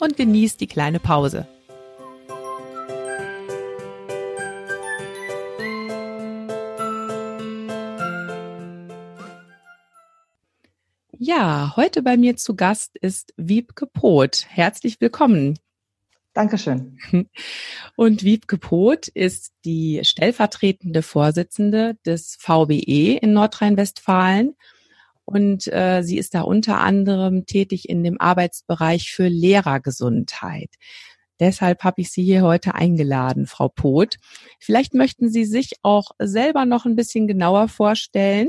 und genieß die kleine Pause. Ja, heute bei mir zu Gast ist Wiebke Poth. Herzlich willkommen. Dankeschön. Und Wiebke Poth ist die stellvertretende Vorsitzende des VBE in Nordrhein-Westfalen und äh, sie ist da unter anderem tätig in dem Arbeitsbereich für Lehrergesundheit. Deshalb habe ich Sie hier heute eingeladen, Frau Poth. Vielleicht möchten Sie sich auch selber noch ein bisschen genauer vorstellen.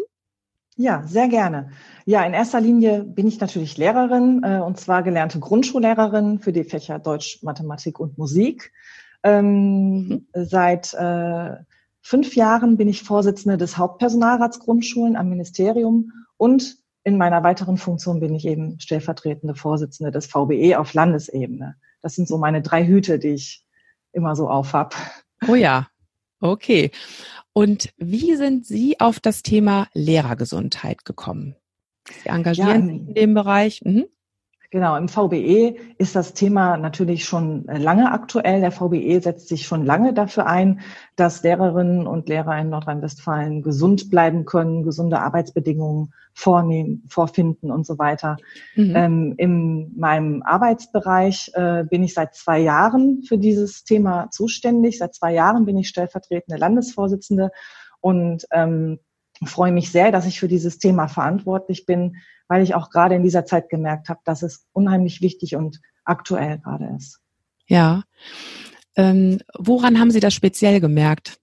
Ja, sehr gerne. Ja, in erster Linie bin ich natürlich Lehrerin äh, und zwar gelernte Grundschullehrerin für die Fächer Deutsch, Mathematik und Musik. Ähm, mhm. Seit äh, fünf Jahren bin ich Vorsitzende des Hauptpersonalrats Grundschulen am Ministerium und in meiner weiteren Funktion bin ich eben stellvertretende Vorsitzende des VBE auf Landesebene. Das sind so meine drei Hüte, die ich immer so aufhab. Oh ja, okay. Und wie sind Sie auf das Thema Lehrergesundheit gekommen? Sie engagieren ja, sich in dem Bereich. Mhm. Genau, im VBE ist das Thema natürlich schon lange aktuell. Der VBE setzt sich schon lange dafür ein, dass Lehrerinnen und Lehrer in Nordrhein-Westfalen gesund bleiben können, gesunde Arbeitsbedingungen vornehmen, vorfinden und so weiter. Mhm. Ähm, in meinem Arbeitsbereich äh, bin ich seit zwei Jahren für dieses Thema zuständig. Seit zwei Jahren bin ich stellvertretende Landesvorsitzende und ähm, freue mich sehr, dass ich für dieses Thema verantwortlich bin, weil ich auch gerade in dieser Zeit gemerkt habe, dass es unheimlich wichtig und aktuell gerade ist. Ja. Ähm, woran haben Sie das speziell gemerkt?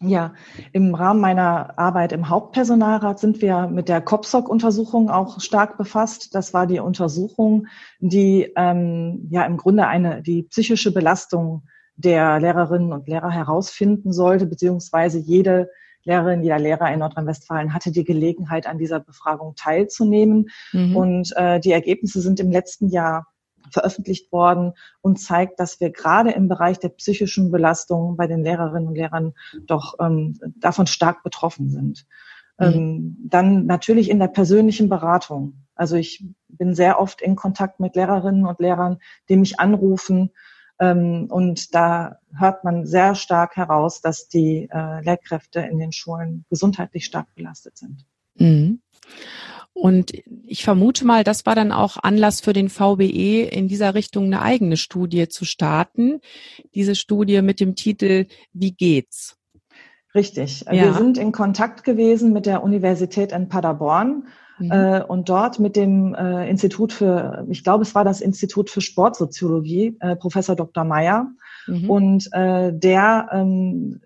Ja, im Rahmen meiner Arbeit im Hauptpersonalrat sind wir mit der COPSOC-Untersuchung auch stark befasst. Das war die Untersuchung, die ähm, ja im Grunde eine die psychische Belastung der Lehrerinnen und Lehrer herausfinden sollte, beziehungsweise jede Lehrerin, jeder Lehrer in Nordrhein-Westfalen hatte die Gelegenheit, an dieser Befragung teilzunehmen. Mhm. Und äh, die Ergebnisse sind im letzten Jahr veröffentlicht worden und zeigt, dass wir gerade im Bereich der psychischen Belastung bei den Lehrerinnen und Lehrern doch ähm, davon stark betroffen sind. Mhm. Ähm, dann natürlich in der persönlichen Beratung. Also ich bin sehr oft in Kontakt mit Lehrerinnen und Lehrern, die mich anrufen und da hört man sehr stark heraus, dass die äh, Lehrkräfte in den Schulen gesundheitlich stark belastet sind. Mhm. Und ich vermute mal, das war dann auch Anlass für den VBE, in dieser Richtung eine eigene Studie zu starten. Diese Studie mit dem Titel Wie geht's? Richtig. Ja. Wir sind in Kontakt gewesen mit der Universität in Paderborn Mhm. Äh, und dort mit dem äh, Institut für, ich glaube, es war das Institut für Sportsoziologie, äh, Professor Dr. Meyer. Mhm. Und äh, der ähm,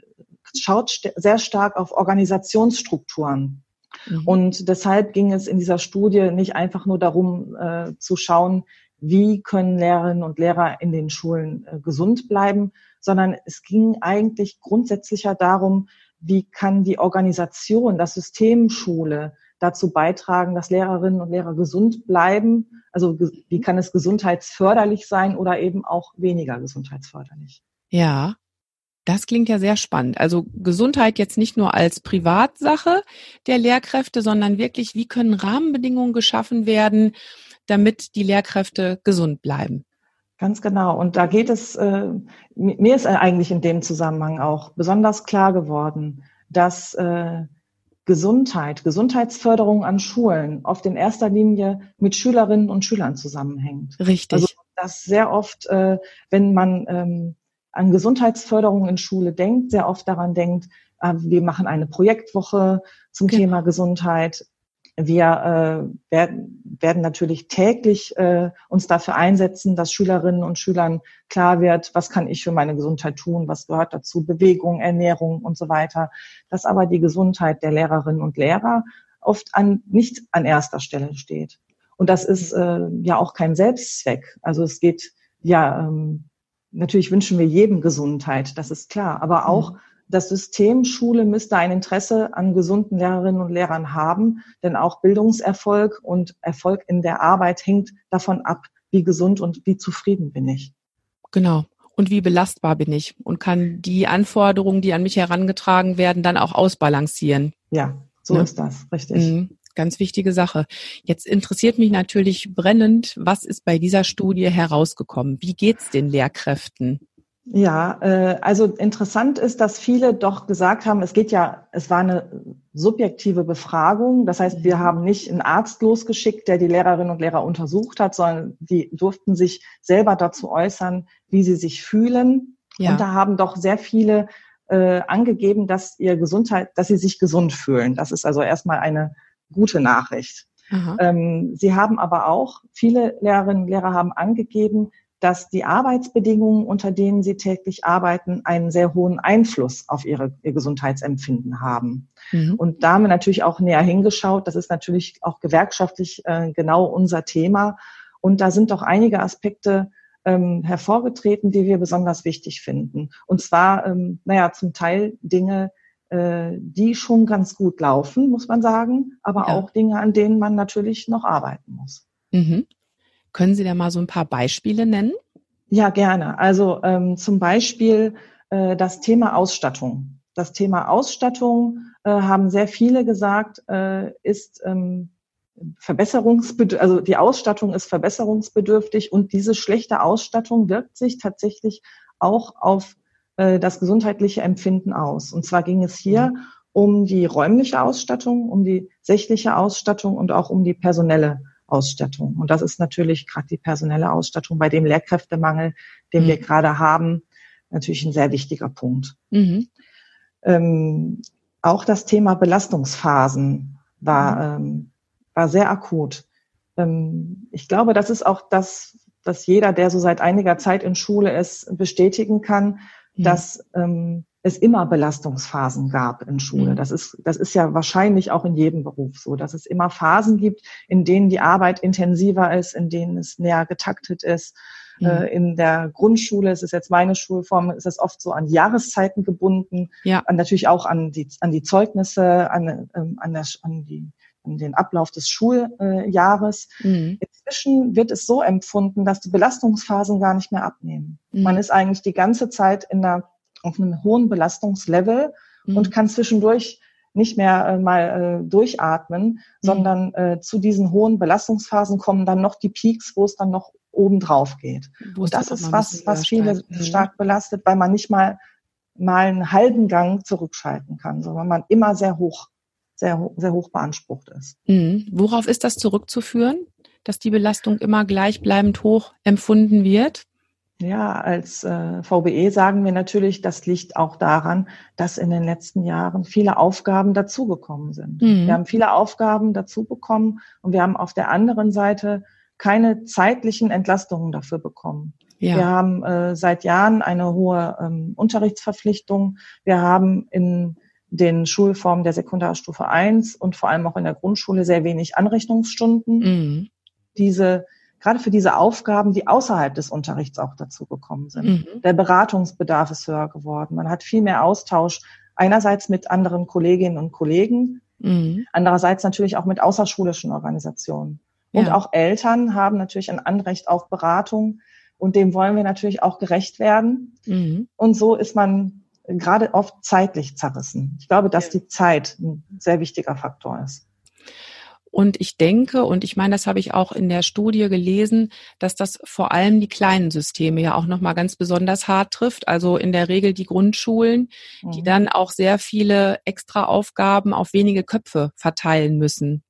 schaut st sehr stark auf Organisationsstrukturen. Mhm. Und deshalb ging es in dieser Studie nicht einfach nur darum äh, zu schauen, wie können Lehrerinnen und Lehrer in den Schulen äh, gesund bleiben, sondern es ging eigentlich grundsätzlicher darum, wie kann die Organisation, das System Schule dazu beitragen, dass Lehrerinnen und Lehrer gesund bleiben? Also wie kann es gesundheitsförderlich sein oder eben auch weniger gesundheitsförderlich? Ja, das klingt ja sehr spannend. Also Gesundheit jetzt nicht nur als Privatsache der Lehrkräfte, sondern wirklich, wie können Rahmenbedingungen geschaffen werden, damit die Lehrkräfte gesund bleiben? Ganz genau. Und da geht es, äh, mir ist eigentlich in dem Zusammenhang auch besonders klar geworden, dass äh, Gesundheit, Gesundheitsförderung an Schulen oft in erster Linie mit Schülerinnen und Schülern zusammenhängt. Richtig. Also dass sehr oft, äh, wenn man ähm, an Gesundheitsförderung in Schule denkt, sehr oft daran denkt, äh, wir machen eine Projektwoche zum genau. Thema Gesundheit. Wir äh, werden, werden natürlich täglich äh, uns dafür einsetzen, dass Schülerinnen und Schülern klar wird, was kann ich für meine Gesundheit tun, was gehört dazu, Bewegung, Ernährung und so weiter. Dass aber die Gesundheit der Lehrerinnen und Lehrer oft an, nicht an erster Stelle steht. Und das ist äh, ja auch kein Selbstzweck. Also es geht ja ähm, natürlich wünschen wir jedem Gesundheit, das ist klar, aber auch mhm. Das System Schule müsste ein Interesse an gesunden Lehrerinnen und Lehrern haben, denn auch Bildungserfolg und Erfolg in der Arbeit hängt davon ab, wie gesund und wie zufrieden bin ich. Genau. Und wie belastbar bin ich und kann die Anforderungen, die an mich herangetragen werden, dann auch ausbalancieren. Ja, so ne? ist das, richtig. Mhm. Ganz wichtige Sache. Jetzt interessiert mich natürlich brennend, was ist bei dieser Studie herausgekommen? Wie geht's den Lehrkräften? Ja, äh, also interessant ist, dass viele doch gesagt haben, es geht ja, es war eine subjektive Befragung. Das heißt, wir mhm. haben nicht einen Arzt losgeschickt, der die Lehrerinnen und Lehrer untersucht hat, sondern die durften sich selber dazu äußern, wie sie sich fühlen. Ja. Und da haben doch sehr viele äh, angegeben, dass ihr Gesundheit, dass sie sich gesund fühlen. Das ist also erstmal eine gute Nachricht. Ähm, sie haben aber auch, viele Lehrerinnen und Lehrer haben angegeben, dass die Arbeitsbedingungen, unter denen sie täglich arbeiten, einen sehr hohen Einfluss auf ihre, ihr Gesundheitsempfinden haben. Mhm. Und da haben wir natürlich auch näher hingeschaut. Das ist natürlich auch gewerkschaftlich äh, genau unser Thema. Und da sind doch einige Aspekte ähm, hervorgetreten, die wir besonders wichtig finden. Und zwar, ähm, naja, zum Teil Dinge, äh, die schon ganz gut laufen, muss man sagen, aber ja. auch Dinge, an denen man natürlich noch arbeiten muss. Mhm. Können Sie da mal so ein paar Beispiele nennen? Ja, gerne. Also ähm, zum Beispiel äh, das Thema Ausstattung. Das Thema Ausstattung äh, haben sehr viele gesagt, äh, ist ähm, verbesserungsbedürftig, also die Ausstattung ist verbesserungsbedürftig und diese schlechte Ausstattung wirkt sich tatsächlich auch auf äh, das gesundheitliche Empfinden aus. Und zwar ging es hier mhm. um die räumliche Ausstattung, um die sächliche Ausstattung und auch um die personelle Ausstattung. Und das ist natürlich gerade die personelle Ausstattung bei dem Lehrkräftemangel, den mhm. wir gerade haben, natürlich ein sehr wichtiger Punkt. Mhm. Ähm, auch das Thema Belastungsphasen war, mhm. ähm, war sehr akut. Ähm, ich glaube, das ist auch das, was jeder, der so seit einiger Zeit in Schule ist, bestätigen kann, mhm. dass ähm, es immer Belastungsphasen gab in Schule. Mhm. Das ist, das ist ja wahrscheinlich auch in jedem Beruf so, dass es immer Phasen gibt, in denen die Arbeit intensiver ist, in denen es näher getaktet ist. Mhm. Äh, in der Grundschule, es ist jetzt meine Schulform, ist es oft so an Jahreszeiten gebunden, ja. an, natürlich auch an die, an die Zeugnisse, an, ähm, an, der, an die an den Ablauf des Schuljahres. Mhm. Inzwischen wird es so empfunden, dass die Belastungsphasen gar nicht mehr abnehmen. Mhm. Man ist eigentlich die ganze Zeit in der, auf einem hohen Belastungslevel mhm. und kann zwischendurch nicht mehr äh, mal äh, durchatmen, mhm. sondern äh, zu diesen hohen Belastungsphasen kommen dann noch die Peaks, wo es dann noch oben drauf geht. Wo und das ist was, was viele stark, mhm. stark belastet, weil man nicht mal mal einen halben Gang zurückschalten kann, sondern man immer sehr hoch sehr, sehr hoch beansprucht ist. Mhm. Worauf ist das zurückzuführen, dass die Belastung immer gleichbleibend hoch empfunden wird? Ja, als äh, VBE sagen wir natürlich, das liegt auch daran, dass in den letzten Jahren viele Aufgaben dazugekommen sind. Mhm. Wir haben viele Aufgaben dazu bekommen und wir haben auf der anderen Seite keine zeitlichen Entlastungen dafür bekommen. Ja. Wir haben äh, seit Jahren eine hohe ähm, Unterrichtsverpflichtung. Wir haben in den Schulformen der Sekundarstufe 1 und vor allem auch in der Grundschule sehr wenig Anrechnungsstunden. Mhm. Diese, gerade für diese Aufgaben, die außerhalb des Unterrichts auch dazu gekommen sind. Mhm. Der Beratungsbedarf ist höher geworden. Man hat viel mehr Austausch einerseits mit anderen Kolleginnen und Kollegen, mhm. andererseits natürlich auch mit außerschulischen Organisationen. Und ja. auch Eltern haben natürlich ein Anrecht auf Beratung und dem wollen wir natürlich auch gerecht werden. Mhm. Und so ist man gerade oft zeitlich zerrissen. Ich glaube, dass die Zeit ein sehr wichtiger Faktor ist. Und ich denke, und ich meine, das habe ich auch in der Studie gelesen, dass das vor allem die kleinen Systeme ja auch nochmal ganz besonders hart trifft. Also in der Regel die Grundschulen, die mhm. dann auch sehr viele extra Aufgaben auf wenige Köpfe verteilen müssen.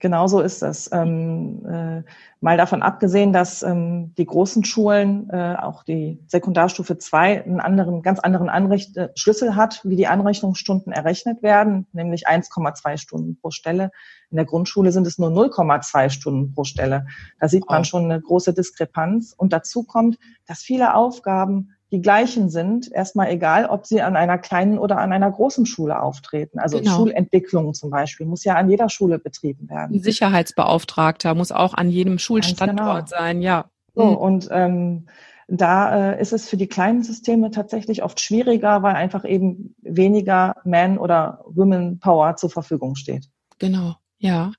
Genau so ist es. Ähm, äh, mal davon abgesehen, dass ähm, die großen Schulen, äh, auch die Sekundarstufe 2, einen anderen, ganz anderen Anricht äh, Schlüssel hat, wie die Anrechnungsstunden errechnet werden, nämlich 1,2 Stunden pro Stelle. In der Grundschule sind es nur 0,2 Stunden pro Stelle. Da sieht man schon eine große Diskrepanz. Und dazu kommt, dass viele Aufgaben die gleichen sind, erstmal egal, ob sie an einer kleinen oder an einer großen Schule auftreten. Also genau. Schulentwicklung zum Beispiel muss ja an jeder Schule betrieben werden. Ein Sicherheitsbeauftragter muss auch an jedem Schulstandort genau. sein, ja. So, mhm. und ähm, da äh, ist es für die kleinen Systeme tatsächlich oft schwieriger, weil einfach eben weniger Man- oder Women-Power zur Verfügung steht. Genau, ja.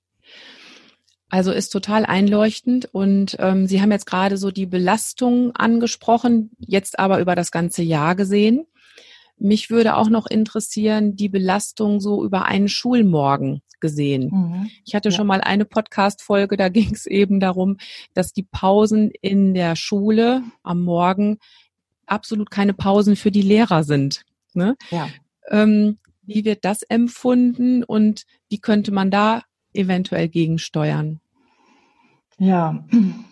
Also ist total einleuchtend und ähm, Sie haben jetzt gerade so die Belastung angesprochen, jetzt aber über das ganze Jahr gesehen. Mich würde auch noch interessieren, die Belastung so über einen Schulmorgen gesehen. Mhm. Ich hatte ja. schon mal eine Podcast-Folge, da ging es eben darum, dass die Pausen in der Schule am Morgen absolut keine Pausen für die Lehrer sind. Ne? Ja. Ähm, wie wird das empfunden und wie könnte man da eventuell gegensteuern? Ja,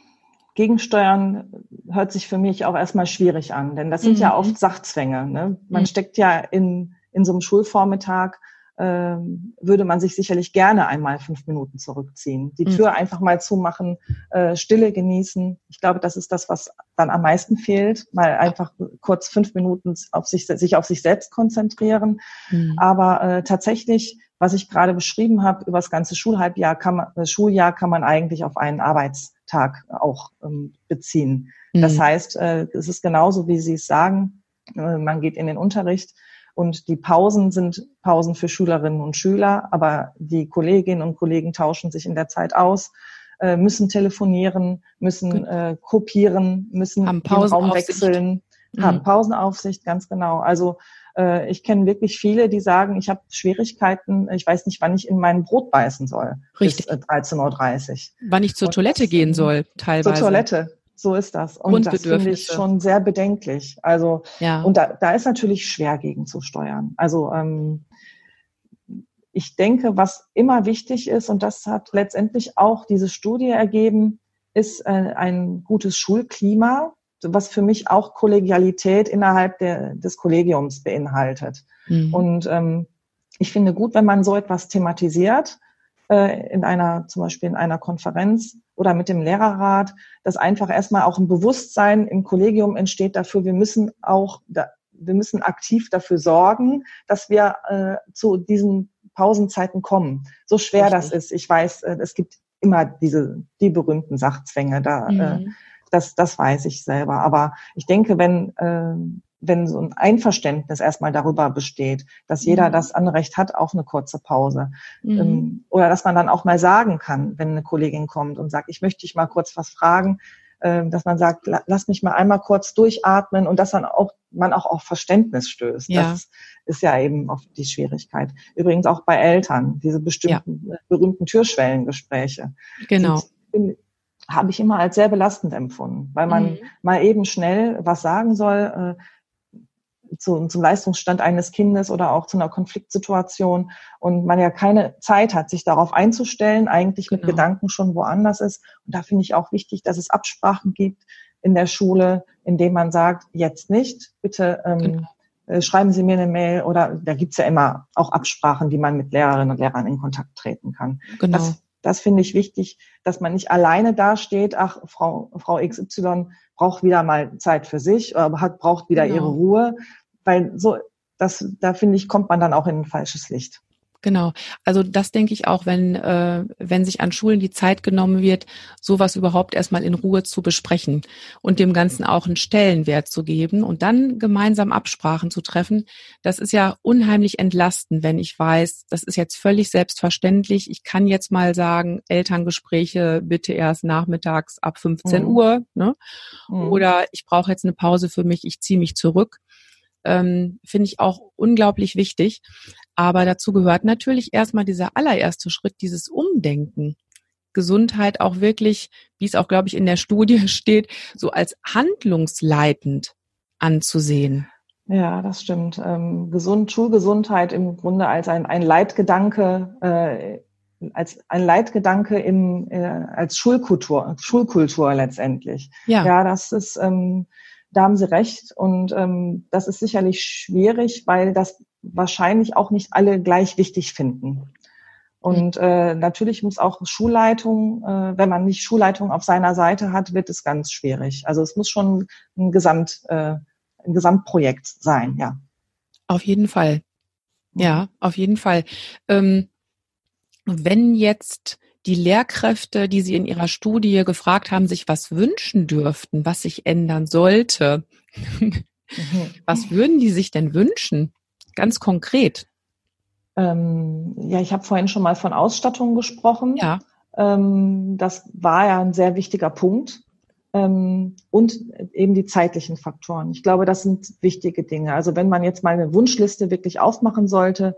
gegensteuern hört sich für mich auch erstmal schwierig an, denn das sind mhm. ja oft Sachzwänge. Ne? Man mhm. steckt ja in, in so einem Schulvormittag ähm, würde man sich sicherlich gerne einmal fünf Minuten zurückziehen. Die mhm. Tür einfach mal zumachen, äh, Stille genießen. Ich glaube, das ist das, was dann am meisten fehlt. Mal einfach kurz fünf Minuten auf sich, sich auf sich selbst konzentrieren. Mhm. Aber äh, tatsächlich, was ich gerade beschrieben habe, über das ganze Schulhalbjahr kann man, das Schuljahr kann man eigentlich auf einen Arbeitstag auch ähm, beziehen. Mhm. Das heißt, äh, es ist genauso, wie Sie es sagen. Äh, man geht in den Unterricht und die Pausen sind Pausen für Schülerinnen und Schüler, aber die Kolleginnen und Kollegen tauschen sich in der Zeit aus, äh, müssen telefonieren, müssen äh, kopieren, müssen den Raum wechseln, mhm. haben Pausenaufsicht, ganz genau. Also äh, ich kenne wirklich viele, die sagen, ich habe Schwierigkeiten, ich weiß nicht, wann ich in mein Brot beißen soll. Richtig. Bis 13.30 Uhr. Wann ich zur und Toilette das, gehen soll, teilweise. Zur Toilette, so ist das. Und das finde ich schon sehr bedenklich. Also, ja. und da, da ist natürlich schwer gegenzusteuern. Also, ähm, ich denke, was immer wichtig ist, und das hat letztendlich auch diese Studie ergeben, ist äh, ein gutes Schulklima, was für mich auch Kollegialität innerhalb der, des Kollegiums beinhaltet. Mhm. Und ähm, ich finde gut, wenn man so etwas thematisiert, äh, in einer, zum Beispiel in einer Konferenz oder mit dem Lehrerrat, dass einfach erstmal auch ein Bewusstsein im Kollegium entsteht dafür, wir müssen auch, da, wir müssen aktiv dafür sorgen, dass wir äh, zu diesen Pausenzeiten kommen. So schwer Richtig. das ist. Ich weiß, äh, es gibt immer diese, die berühmten Sachzwänge da, äh, mhm. äh, das, das weiß ich selber. Aber ich denke, wenn, äh, wenn so ein Einverständnis erstmal darüber besteht, dass jeder mhm. das Anrecht hat auf eine kurze Pause. Mhm. Ähm, oder dass man dann auch mal sagen kann, wenn eine Kollegin kommt und sagt, ich möchte dich mal kurz was fragen, äh, dass man sagt, lass mich mal einmal kurz durchatmen und dass dann auch man auch auf Verständnis stößt. Ja. Das ist ja eben oft die Schwierigkeit. Übrigens auch bei Eltern, diese bestimmten ja. berühmten Türschwellengespräche. Genau. Habe ich immer als sehr belastend empfunden, weil man mhm. mal eben schnell was sagen soll. Äh, zu, zum Leistungsstand eines Kindes oder auch zu einer Konfliktsituation und man ja keine Zeit hat, sich darauf einzustellen, eigentlich genau. mit Gedanken schon woanders ist. Und da finde ich auch wichtig, dass es Absprachen gibt in der Schule, indem man sagt, jetzt nicht, bitte ähm, genau. Äh, schreiben Sie mir eine Mail oder da gibt's ja immer auch Absprachen, wie man mit Lehrerinnen und Lehrern in Kontakt treten kann. Genau. Das, das finde ich wichtig, dass man nicht alleine dasteht, ach, Frau, Frau XY braucht wieder mal Zeit für sich, hat, braucht wieder genau. ihre Ruhe, weil so, das, da finde ich, kommt man dann auch in ein falsches Licht. Genau. Also das denke ich auch, wenn, äh, wenn sich an Schulen die Zeit genommen wird, sowas überhaupt erstmal in Ruhe zu besprechen und dem Ganzen auch einen Stellenwert zu geben und dann gemeinsam Absprachen zu treffen. Das ist ja unheimlich entlastend, wenn ich weiß, das ist jetzt völlig selbstverständlich. Ich kann jetzt mal sagen, Elterngespräche bitte erst nachmittags ab 15 mhm. Uhr. Ne? Mhm. Oder ich brauche jetzt eine Pause für mich, ich ziehe mich zurück ähm, finde ich auch unglaublich wichtig. Aber dazu gehört natürlich erstmal dieser allererste Schritt, dieses Umdenken. Gesundheit auch wirklich, wie es auch, glaube ich, in der Studie steht, so als handlungsleitend anzusehen. Ja, das stimmt. Ähm, gesund, Schulgesundheit im Grunde als ein, ein Leitgedanke, äh, als ein Leitgedanke im, äh, als Schulkultur, Schulkultur letztendlich. Ja, ja das ist, ähm, da haben Sie recht. Und ähm, das ist sicherlich schwierig, weil das wahrscheinlich auch nicht alle gleich wichtig finden. Und äh, natürlich muss auch Schulleitung, äh, wenn man nicht Schulleitung auf seiner Seite hat, wird es ganz schwierig. Also es muss schon ein Gesamt, äh, ein Gesamtprojekt sein, ja. Auf jeden Fall. Ja, auf jeden Fall. Ähm, wenn jetzt die Lehrkräfte, die Sie in Ihrer Studie gefragt haben, sich was wünschen dürften, was sich ändern sollte. Mhm. Was würden die sich denn wünschen? Ganz konkret. Ähm, ja, ich habe vorhin schon mal von Ausstattung gesprochen. Ja. Ähm, das war ja ein sehr wichtiger Punkt. Ähm, und eben die zeitlichen Faktoren. Ich glaube, das sind wichtige Dinge. Also wenn man jetzt mal eine Wunschliste wirklich aufmachen sollte,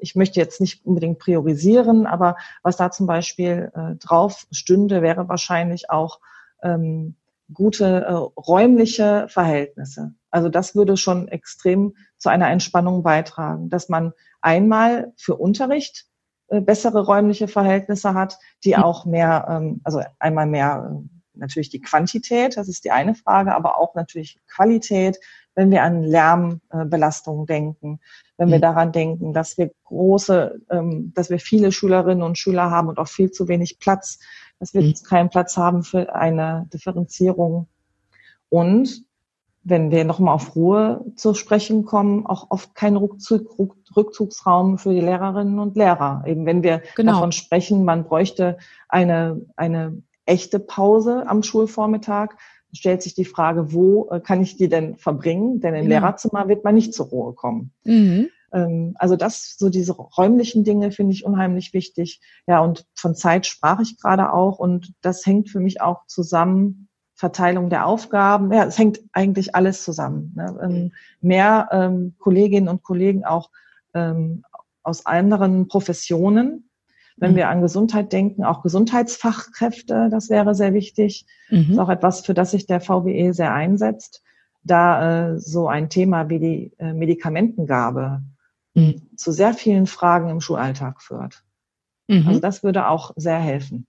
ich möchte jetzt nicht unbedingt priorisieren, aber was da zum Beispiel äh, drauf stünde, wäre wahrscheinlich auch ähm, gute äh, räumliche Verhältnisse. Also das würde schon extrem zu einer Entspannung beitragen, dass man einmal für Unterricht äh, bessere räumliche Verhältnisse hat, die mhm. auch mehr, ähm, also einmal mehr äh, natürlich die Quantität, das ist die eine Frage, aber auch natürlich Qualität, wenn wir an Lärmbelastungen denken, wenn wir mhm. daran denken, dass wir große, ähm, dass wir viele Schülerinnen und Schüler haben und auch viel zu wenig Platz, dass wir mhm. keinen Platz haben für eine Differenzierung. Und wenn wir nochmal auf Ruhe zu sprechen kommen, auch oft kein Rückzug, Rückzugsraum für die Lehrerinnen und Lehrer. Eben wenn wir genau. davon sprechen, man bräuchte eine, eine echte Pause am Schulvormittag, stellt sich die Frage, wo äh, kann ich die denn verbringen? Denn im ja. Lehrerzimmer wird man nicht zur Ruhe kommen. Mhm. Ähm, also das, so diese räumlichen Dinge finde ich unheimlich wichtig. Ja, und von Zeit sprach ich gerade auch und das hängt für mich auch zusammen. Verteilung der Aufgaben, ja, es hängt eigentlich alles zusammen. Ne? Ähm, mehr ähm, Kolleginnen und Kollegen auch ähm, aus anderen Professionen, wenn mhm. wir an Gesundheit denken, auch Gesundheitsfachkräfte, das wäre sehr wichtig. Mhm. Das ist auch etwas, für das sich der VWE sehr einsetzt, da äh, so ein Thema wie die äh, Medikamentengabe mhm. zu sehr vielen Fragen im Schulalltag führt. Mhm. Also das würde auch sehr helfen.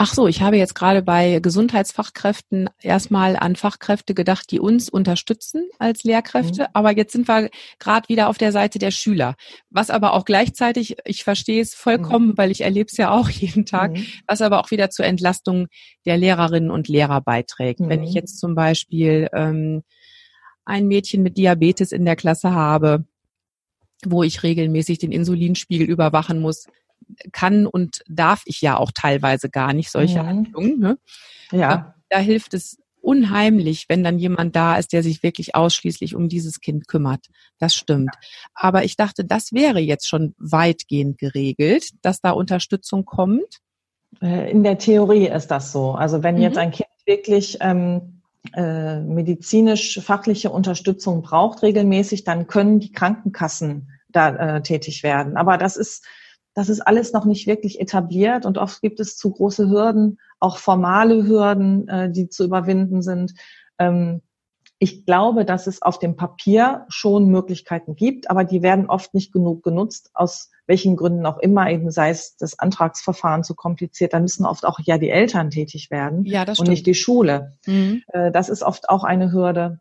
Ach so, ich habe jetzt gerade bei Gesundheitsfachkräften erstmal an Fachkräfte gedacht, die uns unterstützen als Lehrkräfte. Mhm. Aber jetzt sind wir gerade wieder auf der Seite der Schüler. Was aber auch gleichzeitig, ich verstehe es vollkommen, mhm. weil ich erlebe es ja auch jeden Tag, mhm. was aber auch wieder zur Entlastung der Lehrerinnen und Lehrer beiträgt. Wenn ich mhm. jetzt zum Beispiel ähm, ein Mädchen mit Diabetes in der Klasse habe, wo ich regelmäßig den Insulinspiegel überwachen muss, kann und darf ich ja auch teilweise gar nicht solche mhm. Handlungen. Ne? Ja. Da hilft es unheimlich, wenn dann jemand da ist, der sich wirklich ausschließlich um dieses Kind kümmert. Das stimmt. Aber ich dachte, das wäre jetzt schon weitgehend geregelt, dass da Unterstützung kommt. Äh, in der Theorie ist das so. Also wenn mhm. jetzt ein Kind wirklich ähm, äh, medizinisch-fachliche Unterstützung braucht regelmäßig, dann können die Krankenkassen da äh, tätig werden. Aber das ist das ist alles noch nicht wirklich etabliert und oft gibt es zu große Hürden, auch formale Hürden, äh, die zu überwinden sind. Ähm, ich glaube, dass es auf dem Papier schon Möglichkeiten gibt, aber die werden oft nicht genug genutzt, aus welchen Gründen auch immer, eben sei es das Antragsverfahren zu kompliziert, da müssen oft auch ja die Eltern tätig werden ja, das und nicht die Schule. Mhm. Äh, das ist oft auch eine Hürde.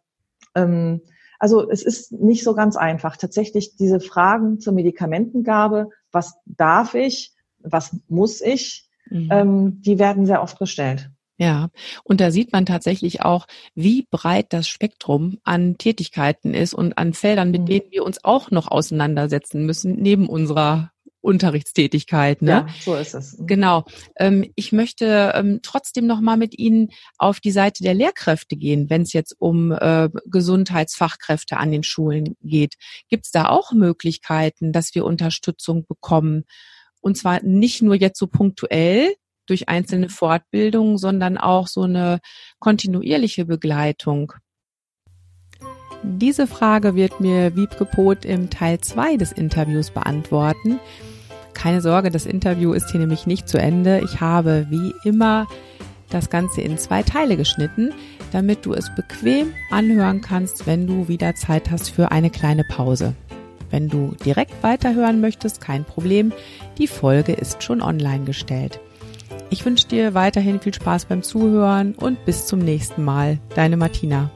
Ähm, also es ist nicht so ganz einfach. Tatsächlich diese Fragen zur Medikamentengabe, was darf ich, was muss ich, mhm. ähm, die werden sehr oft gestellt. Ja, und da sieht man tatsächlich auch, wie breit das Spektrum an Tätigkeiten ist und an Feldern, mit mhm. denen wir uns auch noch auseinandersetzen müssen, neben unserer Unterrichtstätigkeit. Ne? Ja, so ist es. Mhm. Genau. Ähm, ich möchte ähm, trotzdem noch mal mit Ihnen auf die Seite der Lehrkräfte gehen, wenn es jetzt um äh, Gesundheitsfachkräfte an den Schulen geht. Gibt es da auch Möglichkeiten, dass wir Unterstützung bekommen? Und zwar nicht nur jetzt so punktuell durch einzelne Fortbildungen, sondern auch so eine kontinuierliche Begleitung. Diese Frage wird mir Wiebke Poth im Teil 2 des Interviews beantworten. Keine Sorge, das Interview ist hier nämlich nicht zu Ende. Ich habe wie immer das Ganze in zwei Teile geschnitten, damit du es bequem anhören kannst, wenn du wieder Zeit hast für eine kleine Pause. Wenn du direkt weiterhören möchtest, kein Problem. Die Folge ist schon online gestellt. Ich wünsche dir weiterhin viel Spaß beim Zuhören und bis zum nächsten Mal. Deine Martina.